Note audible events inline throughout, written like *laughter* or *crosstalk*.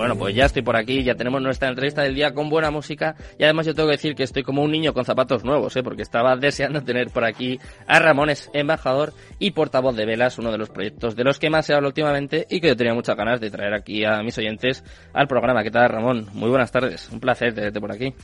Bueno, pues ya estoy por aquí, ya tenemos nuestra entrevista del día con buena música y además yo tengo que decir que estoy como un niño con zapatos nuevos, ¿eh? porque estaba deseando tener por aquí a Ramones, embajador y portavoz de Velas, uno de los proyectos de los que más se habla últimamente y que yo tenía muchas ganas de traer aquí a mis oyentes al programa. ¿Qué tal, Ramón? Muy buenas tardes, un placer tenerte por aquí.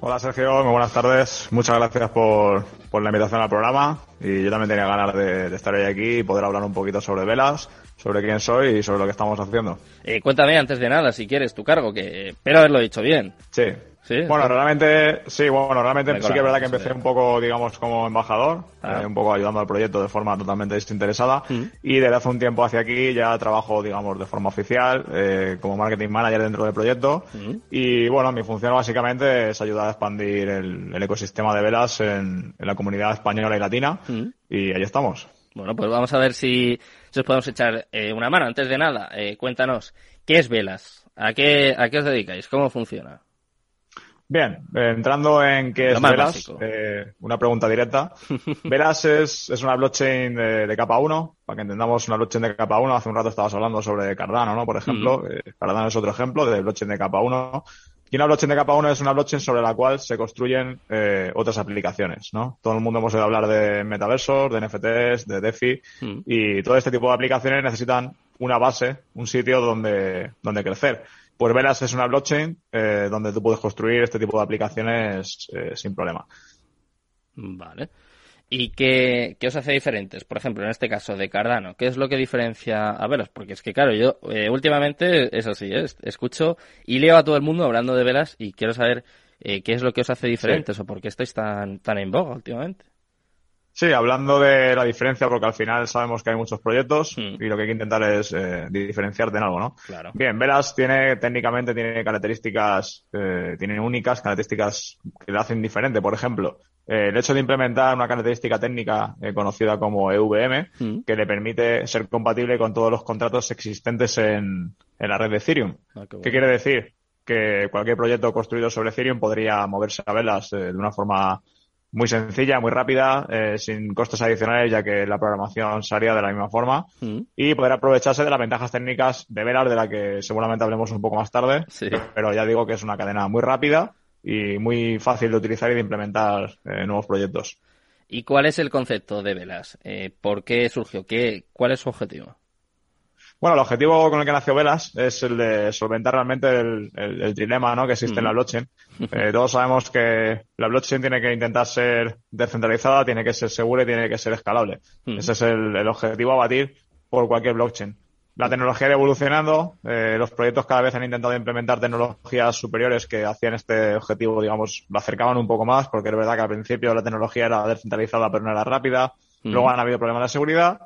Hola Sergio, muy buenas tardes. Muchas gracias por, por la invitación al programa y yo también tenía ganas de, de estar hoy aquí y poder hablar un poquito sobre velas sobre quién soy y sobre lo que estamos haciendo. Eh, cuéntame antes de nada, si quieres, tu cargo, que espero haberlo dicho bien. Sí. ¿Sí? Bueno, realmente, sí, bueno, realmente sí que es verdad que empecé un poco, digamos, como embajador, ah. eh, un poco ayudando al proyecto de forma totalmente desinteresada. Mm. Y desde hace un tiempo hacia aquí ya trabajo, digamos, de forma oficial, eh, como marketing manager dentro del proyecto. Mm. Y bueno, mi función básicamente es ayudar a expandir el, ecosistema de velas en, la comunidad española y latina. Mm. Y ahí estamos. Bueno, pues vamos a ver si, si os podemos echar eh, una mano. Antes de nada, eh, cuéntanos, ¿qué es Velas? ¿A qué, ¿A qué os dedicáis? ¿Cómo funciona? Bien, entrando en qué es Velas, eh, una pregunta directa. *laughs* Velas es, es una blockchain de, capa 1, para que entendamos una blockchain de capa 1. Hace un rato estabas hablando sobre Cardano, ¿no? Por ejemplo, Cardano es otro ejemplo de blockchain de capa 1. Y una blockchain de capa 1 es una blockchain sobre la cual se construyen eh, otras aplicaciones, ¿no? Todo el mundo hemos oído hablar de metaversos, de NFTs, de DeFi, mm. y todo este tipo de aplicaciones necesitan una base, un sitio donde, donde crecer. Pues Velas es una blockchain eh, donde tú puedes construir este tipo de aplicaciones eh, sin problema. Vale. ¿Y qué, os hace diferentes? Por ejemplo, en este caso de Cardano, ¿qué es lo que diferencia a velas? Porque es que, claro, yo eh, últimamente es así, ¿eh? escucho y leo a todo el mundo hablando de velas y quiero saber eh, qué es lo que os hace diferentes o por qué estáis tan, tan en boga últimamente. Sí, hablando de la diferencia, porque al final sabemos que hay muchos proyectos hmm. y lo que hay que intentar es eh, diferenciarte en algo, ¿no? Claro. Bien, Velas tiene, técnicamente tiene características, eh, tiene únicas características que le hacen diferente. Por ejemplo, eh, el hecho de implementar una característica técnica eh, conocida como EVM, hmm. que le permite ser compatible con todos los contratos existentes en, en la red de Ethereum. Ah, qué, quiere decir? Que cualquier proyecto construido sobre Ethereum podría moverse a velas de una forma muy sencilla, muy rápida, eh, sin costes adicionales, ya que la programación se haría de la misma forma, mm. y poder aprovecharse de las ventajas técnicas de Velar, de la que seguramente hablemos un poco más tarde, pero ya digo que es una cadena muy rápida y muy fácil de utilizar y de implementar eh, nuevos proyectos. ¿Y cuál es el concepto de Velas? Eh, ¿Por qué surgió? ¿Qué, ¿Cuál es su objetivo? Bueno, el objetivo con el que nació Velas es el de solventar realmente el, el, trilema ¿no? que existe en la blockchain. *laughs* Eh, todos sabemos que la blockchain tiene que intentar ser descentralizada, tiene que ser segura y tiene que ser escalable. Ese es el, el, objetivo a batir por cualquier blockchain. La tecnología ha ido evolucionando, eh, los proyectos cada vez han intentado implementar tecnologías superiores que hacían este objetivo, digamos, lo acercaban un poco más, porque es verdad que al principio la tecnología era descentralizada pero no era rápida, luego han habido problemas de seguridad,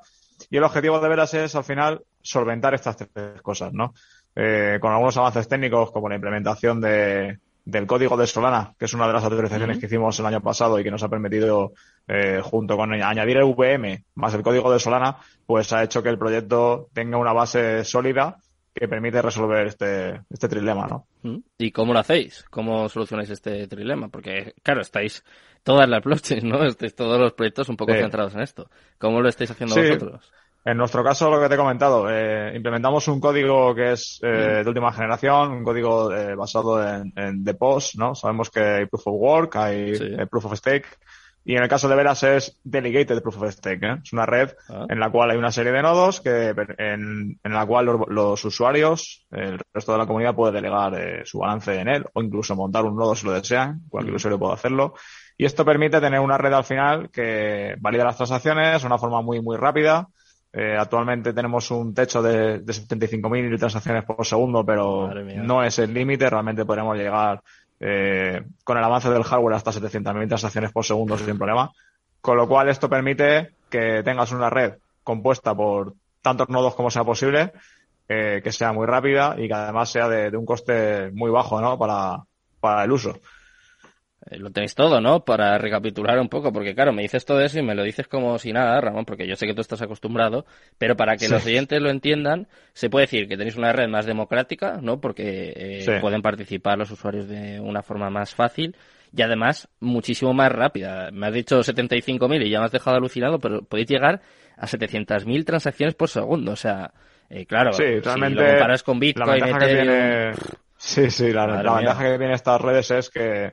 y el objetivo de Velas es, al final, solventar estas tres cosas, ¿no? Eh, con algunos avances técnicos como la implementación de, del código de Solana, que es una de las autorizaciones que hicimos el año pasado y que nos ha permitido, eh, junto con añadir el VM más el código de Solana, pues ha hecho que el proyecto tenga una base sólida que permite resolver este, este trilema, ¿no? ¿Y cómo lo hacéis? ¿Cómo solucionáis este trilema? Porque, claro, estáis todas las blockchains, ¿no? Estáis todos los proyectos un poco centrados en esto. ¿Cómo lo estáis haciendo vosotros? En nuestro caso, lo que te he comentado, eh, implementamos un código que es eh, de última generación, un código eh, basado en, en POS, ¿no? Sabemos que hay Proof of Work, hay Proof of Stake, y en el caso de Veras es Delegated Proof of Stake, ¿eh? Es una red ah. en la cual hay una serie de nodos que, en, en la cual los, usuarios, el resto de la comunidad puede delegar eh, su balance en él, o incluso montar un nodo si lo desean, cualquier mm. usuario puede hacerlo. Y esto permite tener una red al final que valida las transacciones de una forma muy, muy rápida, eh, actualmente tenemos un techo de, de 75.000 transacciones por segundo, pero no es el límite. Realmente podremos llegar eh, con el avance del hardware hasta 700.000 transacciones por segundo sin problema. Con lo cual esto permite que tengas una red compuesta por tantos nodos como sea posible, eh, que sea muy rápida y que además sea de, de un coste muy bajo ¿no? para, para el uso. Eh, lo tenéis todo, ¿no? Para recapitular un poco, porque claro, me dices todo eso y me lo dices como si nada, Ramón, porque yo sé que tú estás acostumbrado, pero para que los oyentes lo entiendan, se puede decir que tenéis una red más democrática, ¿no? Porque eh, pueden participar los usuarios de una forma más fácil y además muchísimo más rápida. Me has dicho 75.000 y ya me has dejado alucinado, pero podéis llegar a 700.000 transacciones por segundo, o sea, Eh, claro, sí, si lo comparas con Bitcoin, Ethereum... Sí, sí, la, ventaja que tiene estas redes es que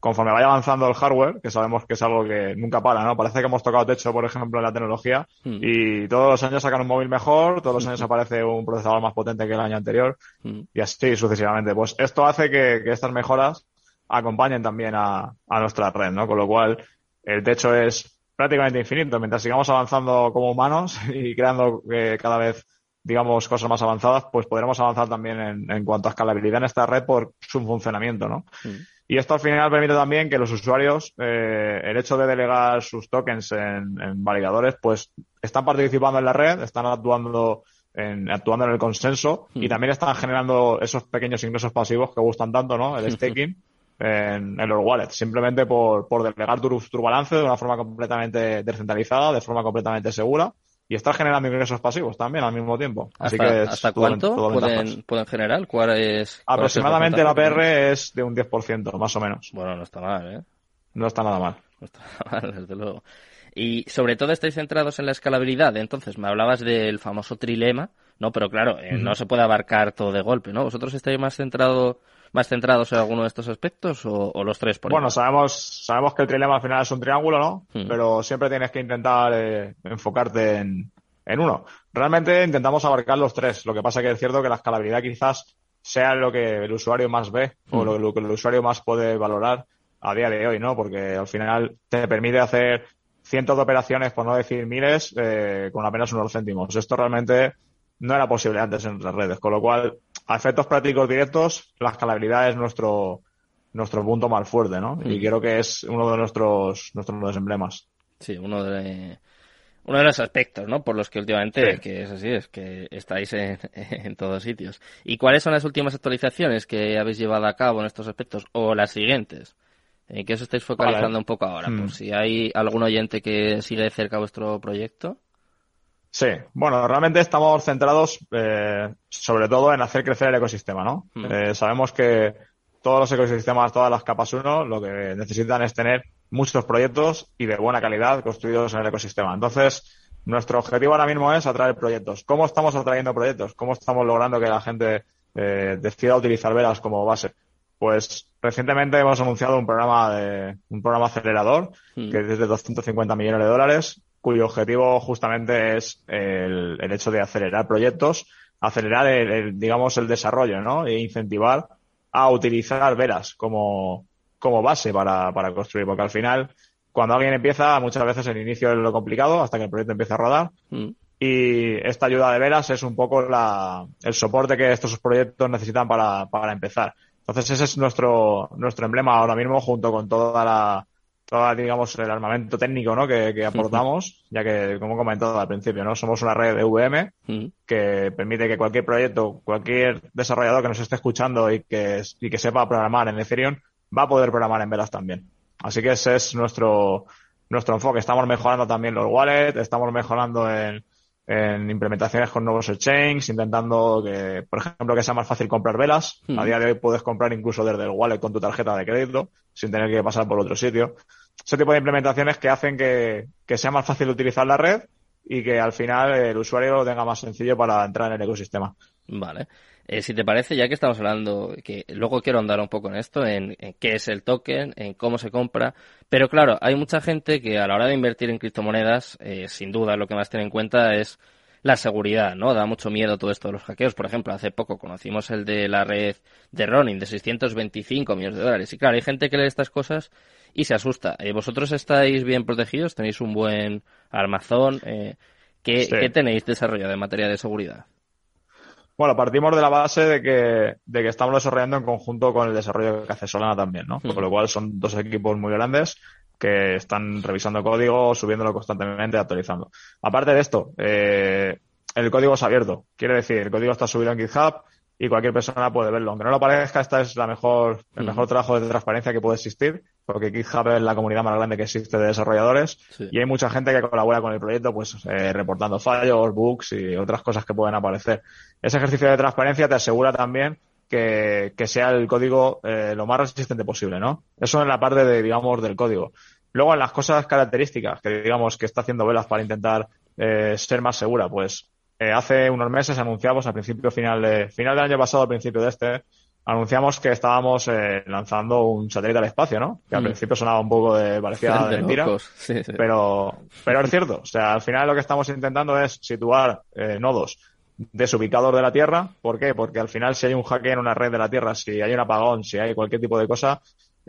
conforme vaya avanzando el hardware, que sabemos que es algo que nunca para, ¿no? Parece que hemos tocado techo, por ejemplo, en la tecnología, hmm. y todos los años sacan un móvil mejor, todos los *laughs* años aparece un procesador más potente que el año anterior, hmm. y así sucesivamente. Pues esto hace que, estas mejoras acompañen también a, nuestra red, ¿no? Con lo cual, el techo es prácticamente infinito. Mientras sigamos avanzando como humanos *laughs* y creando eh, cada vez digamos, cosas más avanzadas, pues podremos avanzar también en, en cuanto a escalabilidad en esta red por su funcionamiento, ¿no? Mm. Y esto al final permite también que los usuarios, eh, el hecho de delegar sus tokens en, en, validadores, pues están participando en la red, están actuando en, actuando en el consenso y mm. también están generando esos pequeños ingresos pasivos que gustan tanto, ¿no? El *laughs* staking. En, en, los wallets, simplemente por, por delegar tu, tu balance de una forma completamente descentralizada, de forma completamente segura y estar generando ingresos pasivos también al mismo tiempo. Así ¿Hasta, que ¿hasta cuánto pueden, pueden, generar? ¿Cuál es, Aproximadamente la PR es de un 10%, más o menos. Bueno, no está mal, ¿eh? No está nada mal. No está *laughs* nada mal, desde luego. Y sobre todo estáis centrados en la escalabilidad. Entonces, me hablabas del famoso trilema, ¿no? Pero claro, eh, no se puede abarcar todo de golpe, ¿no? ¿Vosotros estáis más centrados más centrados en alguno de estos aspectos o, los tres por Bueno, sabemos, sabemos que el trilema al final es un triángulo, ¿no? Hmm. Pero siempre tienes que intentar eh, enfocarte en, en uno. Realmente intentamos abarcar los tres. Lo que pasa que es cierto que la escalabilidad quizás sea lo que el usuario más ve o hmm. lo, que el usuario más puede valorar a día de hoy, ¿no? Porque al final te permite hacer cientos de operaciones, por no decir miles, eh, con apenas unos céntimos. Esto realmente no era posible antes en otras redes, con lo cual a efectos prácticos directos, la escalabilidad es nuestro, nuestro punto más fuerte, ¿no? Y mm. creo que es uno de nuestros, nuestros emblemas. Sí, uno de, uno de los aspectos, ¿no? Por los que últimamente, que es así, es que estáis en, *laughs* en, todos sitios. ¿Y cuáles son las últimas actualizaciones que habéis llevado a cabo en estos aspectos? O las siguientes. ¿En qué os estáis focalizando un poco ahora? Por mm. si hay algún oyente que sigue de cerca vuestro proyecto. Sí, bueno, realmente estamos centrados eh, sobre todo en hacer crecer el ecosistema, ¿no? Mm. Eh, sabemos que todos los ecosistemas, todas las capas 1, lo que necesitan es tener muchos proyectos y de buena calidad construidos en el ecosistema. Entonces, nuestro objetivo ahora mismo es atraer proyectos. ¿Cómo estamos atrayendo proyectos? ¿Cómo estamos logrando que la gente eh, decida utilizar velas como base? Pues recientemente hemos anunciado un programa de un programa acelerador mm. que es de 250 millones de dólares cuyo objetivo justamente es el, hecho de acelerar proyectos, acelerar el, digamos el desarrollo, ¿no? E incentivar a utilizar veras como, como base para, para construir, porque al final, cuando alguien empieza, muchas veces el inicio es lo complicado hasta que el proyecto empieza a rodar. Mm. Y esta ayuda de veras es un poco la, el soporte que estos proyectos necesitan para, para empezar. Entonces ese es nuestro, nuestro emblema ahora mismo junto con toda la, todo, digamos, el armamento técnico ¿no? que, aportamos, ya que, como he comentado al principio, ¿no? somos una red de VM que permite que cualquier proyecto, cualquier desarrollador que nos esté escuchando y que, y que sepa programar en Ethereum, va a poder programar en Velas también. Así que ese es nuestro, nuestro enfoque. Estamos mejorando también los wallets, estamos mejorando en, en implementaciones con nuevos exchanges, intentando que, por ejemplo, que sea más fácil comprar velas. A día de hoy puedes comprar incluso desde el wallet con tu tarjeta de crédito, sin tener que pasar por otro sitio. Ese tipo de implementaciones que hacen que, sea más fácil utilizar la red y que al final el usuario lo tenga más sencillo para entrar en el ecosistema. Vale. Eh, si te parece, ya que estamos hablando, que luego quiero andar un poco en esto, en, qué es el token, en cómo se compra, pero claro, hay mucha gente que a la hora de invertir en criptomonedas, eh, sin duda lo que más tiene en cuenta es la seguridad, ¿no? Da mucho miedo todo esto de los hackeos. Por ejemplo, hace poco conocimos el de la red de Ronin de 625 millones de dólares. Y claro, hay gente que lee estas cosas y se asusta. Eh, ¿Vosotros estáis bien protegidos? ¿Tenéis un buen armazón? ¿qué, ¿Qué tenéis desarrollado en materia de seguridad? Bueno, partimos de la base de que, de que estamos desarrollando en conjunto con el desarrollo que hace Solana también, ¿no? Con lo cual son dos equipos muy grandes que están revisando código, subiéndolo constantemente, actualizando. Aparte de esto, eh, el código es abierto. Quiere decir, el código está subido en GitHub y cualquier persona puede verlo. Aunque no lo parezca, esta es la mejor, el mejor trabajo de transparencia que puede existir, porque GitHub es la comunidad más grande que existe de desarrolladores y hay mucha gente que colabora con el proyecto, pues eh, reportando fallos, bugs y otras cosas que pueden aparecer. Ese ejercicio de transparencia te asegura también que, que sea el código eh, lo más resistente posible, ¿no? Eso en la parte de, digamos, del código. Luego en las cosas características que digamos que está haciendo Velas para intentar eh, ser más segura, pues eh, hace unos meses anunciamos a principio final de final del año pasado, al principio de este, anunciamos que estábamos eh, lanzando un satélite al espacio, ¿no? Que al mm. principio sonaba un poco de parecía de mentira, *laughs* pero pero es cierto. O sea, al final lo que estamos intentando es situar eh, nodos desubicados de la Tierra. ¿Por qué? Porque al final si hay un hackeo en una red de la Tierra, si hay un apagón, si hay cualquier tipo de cosa,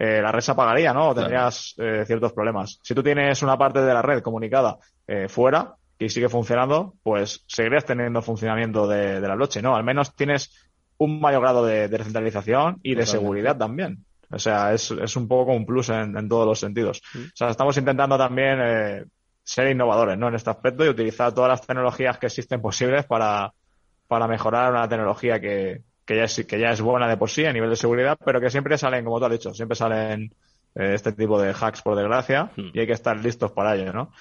eh, la red se apagaría, ¿no? O tendrías eh, ciertos problemas. Si tú tienes una parte de la red comunicada eh, fuera y sigue funcionando, pues seguirías teniendo funcionamiento de, de la noche, ¿no? Al menos tienes un mayor grado de, descentralización y de seguridad también. O sea, es, es un poco un plus en, todos los sentidos. O sea, estamos intentando también ser innovadores, ¿no? En este aspecto y utilizar todas las tecnologías que existen posibles para, para mejorar una tecnología que, que ya, es, que ya es buena de por sí a nivel de seguridad, pero que siempre salen, como tú has dicho, siempre salen eh, este tipo de hacks, por desgracia, hmm. y hay que estar listos para ello, ¿no?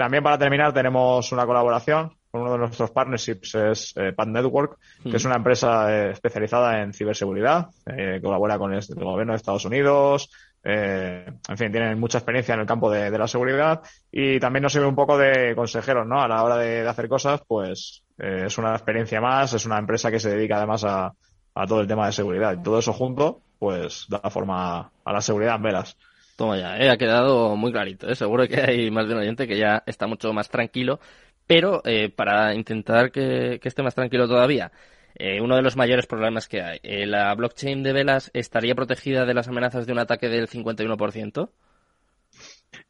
También para terminar tenemos una colaboración con uno de nuestros partnerships, es eh, Pad Network, que es hmm. una empresa eh, especializada en ciberseguridad, colabora con el, gobierno de Estados Unidos, en fin, tienen mucha experiencia en el campo de, la seguridad y también nos sirve un poco de consejeros, ¿no? A la hora de, de hacer cosas, pues es una experiencia más, es una empresa que se dedica además a, a todo el tema de seguridad. Y todo eso junto, pues da forma a la seguridad en velas. Toma ya, eh, ha quedado muy clarito. ¿eh? Seguro que hay más de un oyente que ya está mucho más tranquilo. Pero eh, para intentar que, esté más tranquilo todavía, eh, uno de los mayores problemas que hay, ¿la blockchain de velas estaría protegida de las amenazas de un ataque del 51%?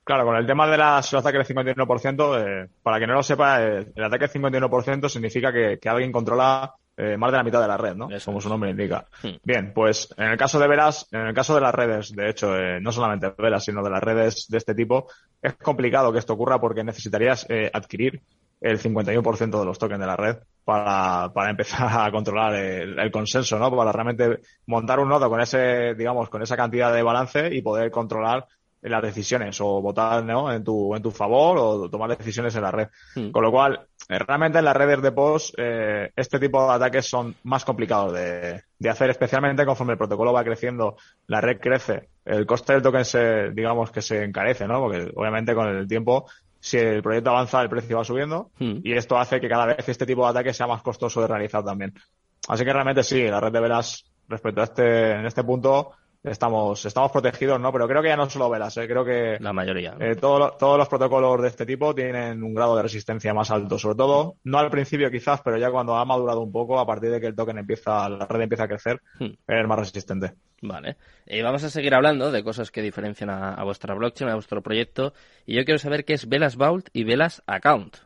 Claro, con el tema de los ataques del 51%, para que no lo sepa, el ataque del 51% significa que alguien controla eh, más de la mitad de la red, ¿no? Como su nombre indica. Hmm. Bien, pues en el caso de Velas, en el caso de las redes, de hecho, eh, no solamente Velas, sino de las redes de este tipo, es complicado que esto ocurra porque necesitarías eh, adquirir el 51% de los tokens de la red para, para empezar a controlar el, consenso, ¿no? Para realmente montar un nodo con ese, digamos, con esa cantidad de balance y poder controlar las decisiones o votar ¿no? en, tu, en tu favor o tomar decisiones en la red. Hmm. Con lo cual, eh, realmente en las redes de post eh, este tipo de ataques son más complicados de, de, hacer, especialmente conforme el protocolo va creciendo, la red crece, el coste del token se, digamos que se encarece, ¿no? Porque obviamente con el tiempo, si el proyecto avanza, el precio va subiendo hmm. y esto hace que cada vez este tipo de ataques sea más costoso de realizar también. Así que realmente sí, la red de velas respecto a este, en este punto, estamos, estamos protegidos, ¿no? Pero creo que ya no solo velas, ¿eh? creo que la mayoría. Eh, todos los protocolos de este tipo tienen un grado de resistencia más alto, sobre todo, no al principio quizás, pero ya cuando ha madurado un poco, a partir de que el token empieza, la red empieza a crecer, hmm. es más resistente. Vale. Eh, vamos a seguir hablando de cosas que diferencian a, vuestra blockchain, a vuestro proyecto, y yo quiero saber qué es Velas Vault y Velas Account.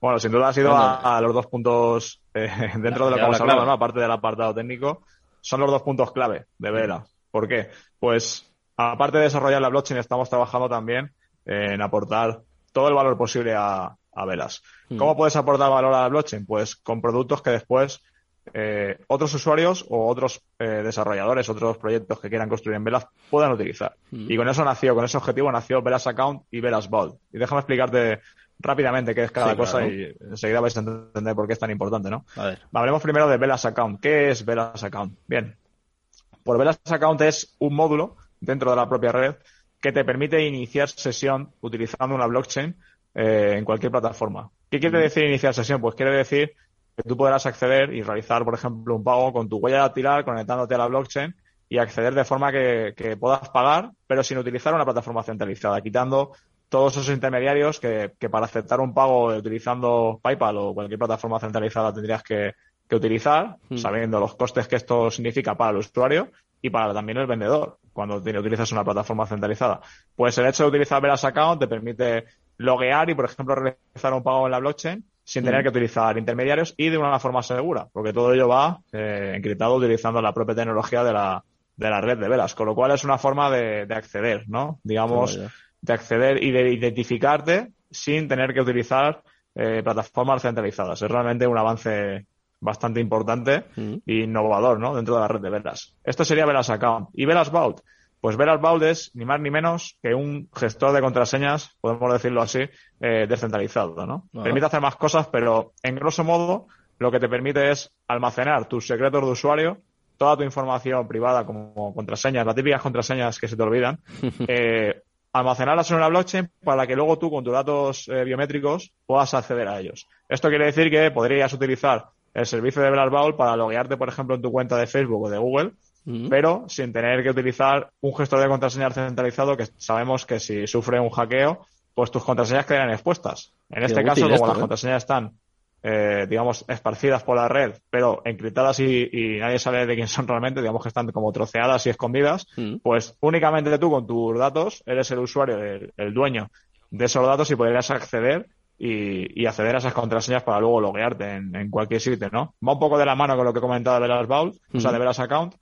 Bueno, sin duda ha sido a, los dos puntos eh, *laughs* dentro de lo que hemos hablado, ¿no? Aparte del apartado técnico son los dos puntos clave de Vela. ¿Por qué? Pues aparte de desarrollar la blockchain, estamos trabajando también en aportar todo el valor posible a, Velas. Hmm. ¿Cómo puedes aportar valor a la blockchain? Pues con productos que después eh, otros usuarios o otros eh, desarrolladores, otros proyectos que quieran construir en Velas puedan utilizar. Hmm. Y con eso nació, con ese objetivo nació Velas Account y Velas Vault. Y déjame explicarte rápidamente qué es cada cosa y enseguida vais a entender por qué es tan importante, ¿no? A ver. Hablemos primero de Velas Account. ¿Qué es Velas Account? Bien. Por Velas Account es un módulo dentro de la propia red que te permite iniciar sesión utilizando una blockchain eh, en cualquier plataforma. ¿Qué quiere decir iniciar sesión? Pues quiere decir que tú podrás acceder y realizar, por ejemplo, un pago con tu huella dactilar conectándote a la blockchain y acceder de forma que, que puedas pagar, pero sin utilizar una plataforma centralizada, quitando todos esos intermediarios que, que, para aceptar un pago utilizando PayPal o cualquier plataforma centralizada tendrías que, que utilizar, hmm. sabiendo los costes que esto significa para el usuario y para también el vendedor cuando utilizas una plataforma centralizada. Pues el hecho de utilizar Velas Account te permite loguear y, por ejemplo, realizar un pago en la blockchain sin tener hmm. que utilizar intermediarios y de una forma segura, porque todo ello va eh, encriptado utilizando la propia tecnología de la, de la red de velas, con lo cual es una forma de, de acceder, ¿no? Digamos, de acceder y de identificarte sin tener que utilizar eh, plataformas centralizadas. Es realmente un avance bastante importante mm. e innovador ¿no? dentro de la red de Velas. Esto sería Velas Account. ¿Y Velas Vault? Pues Velas Vault es ni más ni menos que un gestor de contraseñas, podemos decirlo así, eh, descentralizado. ¿no? Permite hacer más cosas, pero en grosso modo lo que te permite es almacenar tus secretos de usuario, toda tu información privada como contraseñas, las típicas contraseñas que se te olvidan, *laughs* eh, almacenarlas en una blockchain para que luego tú con tus datos eh, biométricos puedas acceder a ellos. Esto quiere decir que podrías utilizar el servicio de Blast para loguearte, por ejemplo, en tu cuenta de Facebook o de Google, pero sin tener que utilizar un gestor de contraseñas centralizado que sabemos que si sufre un hackeo, pues tus contraseñas quedan expuestas. En este caso, como las ¿eh? contraseñas están eh, digamos, esparcidas por la red, pero encriptadas y, nadie sabe de quién son realmente, digamos que están como troceadas y escondidas, mm. pues únicamente tú con tus datos eres el usuario, el, dueño de esos datos y podrías acceder y, acceder a esas contraseñas para luego loguearte en, cualquier sitio, ¿no? Va un poco de la mano con lo que he comentado de Velas Vault, o sea, de Velas Account,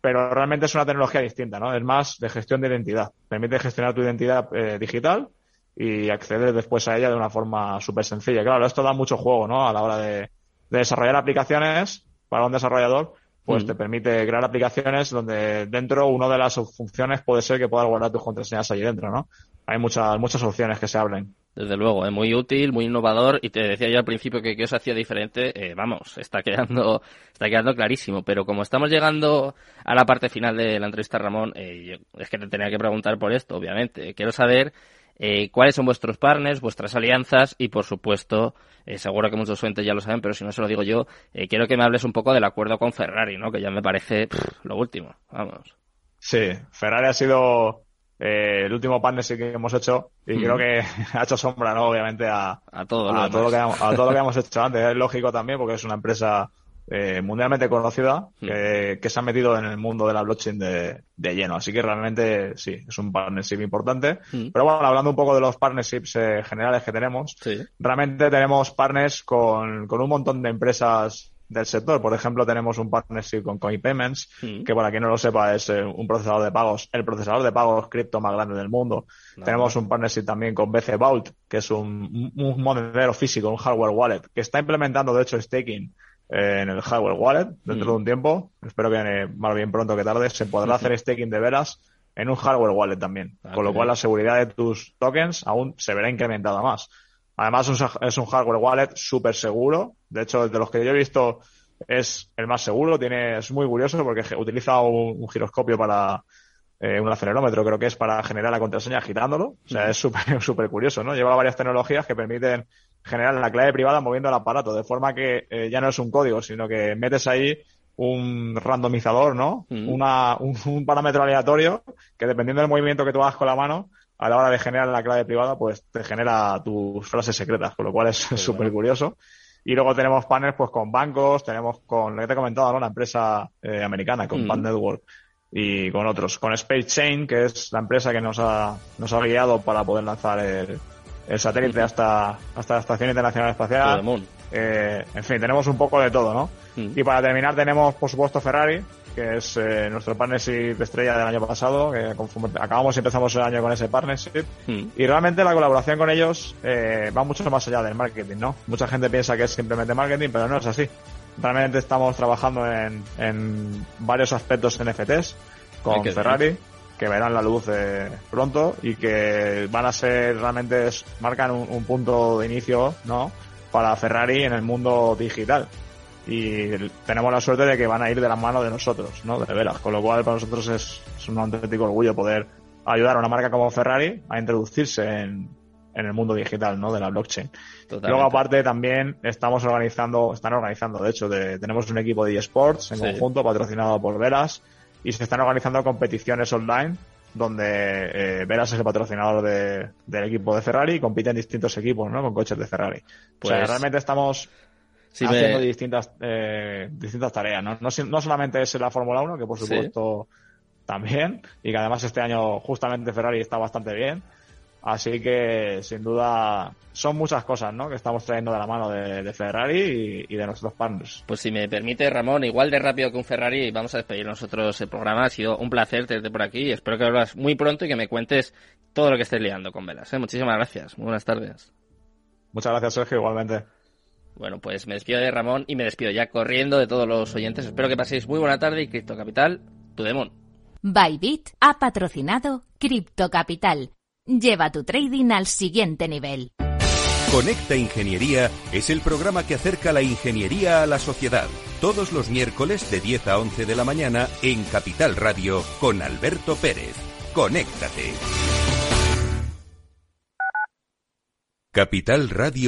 pero realmente es una tecnología distinta, ¿no? Es más de gestión de identidad. Permite gestionar tu identidad eh, digital y acceder después a ella de una forma súper sencilla. Claro, esto da mucho juego, ¿no? A la hora de, desarrollar aplicaciones para un desarrollador, pues te permite crear aplicaciones donde dentro una de las funciones puede ser que puedas guardar tus contraseñas allí dentro, ¿no? Hay muchas, muchas opciones que se abren. Desde luego, es muy útil, muy innovador y te decía yo al principio que, que os hacía diferente, eh, vamos, está quedando, está quedando clarísimo. Pero como estamos llegando a la parte final de la entrevista, Ramón, eh, es que te tenía que preguntar por esto, obviamente. Quiero saber eh, cuáles son vuestros partners, vuestras alianzas y, por supuesto, eh, seguro que muchos oyentes ya lo saben, pero si no se lo digo yo, eh, quiero que me hables un poco del acuerdo con Ferrari, ¿no? Que ya me parece lo último, vamos. Sí, Ferrari ha sido el último partnership que hemos hecho y creo que *laughs* ha hecho sombra, ¿no? Obviamente a, todo, a todo, lo que, a todo lo que hemos hecho antes. Es lógico también porque es una empresa eh, mundialmente conocida hmm. que, se ha metido en el mundo de la blockchain de, lleno. Así que realmente sí, es un partnership importante. Hmm. Pero bueno, hablando un poco de los partnerships eh, generales que tenemos, realmente tenemos partners con, con un montón de empresas del sector. Por ejemplo, tenemos un partnership con CoinPayments, hmm. que para quien no lo sepa es eh, un procesador de pagos, el procesador de pagos cripto más grande del mundo. Tenemos un partnership también con BC Vault, que es un, un monedero físico, un hardware wallet, que está implementando de hecho staking en el hardware wallet dentro de un tiempo. Espero que más bien pronto que tarde se podrá hacer staking de veras en un hardware wallet también. Ah, con lo cual la seguridad de tus tokens aún se verá incrementada más. Además es un hardware wallet súper seguro. De hecho, de los que yo he visto es el más seguro. Tiene, es muy curioso porque utiliza un, giroscopio para eh, un acelerómetro, creo que es para generar la contraseña agitándolo. O sea, es súper, *laughs* súper curioso, ¿no? Lleva varias tecnologías que permiten generar la clave privada moviendo el aparato, de forma que eh, ya no es un código, sino que metes ahí un randomizador, ¿no? Mm. Una, un, parámetro aleatorio que dependiendo del movimiento que tú hagas con la mano, a la hora de generar la clave privada, pues te genera tus frases secretas, con lo cual es súper curioso. Y luego tenemos panels pues con bancos, tenemos con lo que te he comentado, ¿no? Una empresa eh, americana, con mm. Network y con otros. Con Space Chain, que es la empresa que nos ha, nos ha guiado para poder lanzar el, el satélite hasta, hasta la Estación Internacional Espacial. Eh, en fin, tenemos un poco de todo, ¿no? Mm. Y para terminar tenemos, por supuesto, Ferrari, que es eh, nuestro partnership estrella del año pasado, que acabamos y empezamos el año con ese partnership. Mm. Y realmente la colaboración con ellos eh, va mucho más allá del marketing, ¿no? Mucha gente piensa que es simplemente marketing, pero no es así. Realmente estamos trabajando en, en varios aspectos NFTs con Ferrari que verán la luz eh, pronto y que van a ser realmente marcan un, punto de inicio no para Ferrari en el mundo digital. Y tenemos la suerte de que van a ir de la mano de nosotros no de veras. Con lo cual para nosotros es, un auténtico orgullo poder ayudar a una marca como Ferrari a introducirse en, en el mundo digital no de la blockchain. Luego aparte también estamos organizando están organizando de hecho tenemos un equipo de eSports en conjunto patrocinado por Veras y se están organizando competiciones online donde eh, Veras es el patrocinador del equipo de Ferrari y compiten distintos equipos, ¿no? Con coches de Ferrari. Pues, realmente estamos haciendo distintas, eh, distintas tareas, ¿no? ¿no? solamente es la Fórmula 1, que por supuesto también, y que además este año justamente Ferrari está bastante bien, Así que, sin duda, son muchas cosas, ¿no? Que estamos trayendo de la mano de, Ferrari y, de nuestros partners. Pues si me permite, Ramón, igual de rápido que un Ferrari, vamos a despedir nosotros el programa. Ha sido un placer tenerte por aquí y espero que hablas muy pronto y que me cuentes todo lo que estés liando con velas. ¿eh? Muchísimas gracias. Muy buenas tardes. Muchas gracias, Sergio, igualmente. Bueno, pues me despido de Ramón y me despido ya corriendo de todos los oyentes. Espero que paséis muy buena tarde y Cripto Capital, tu demon. Bybit ha patrocinado Cripto Capital Lleva tu trading al siguiente nivel. Conecta Ingeniería es el programa que acerca la ingeniería a la sociedad. Todos los miércoles de 10 a 11 de la mañana en Capital Radio con Alberto Pérez. Conéctate. Capital Radio.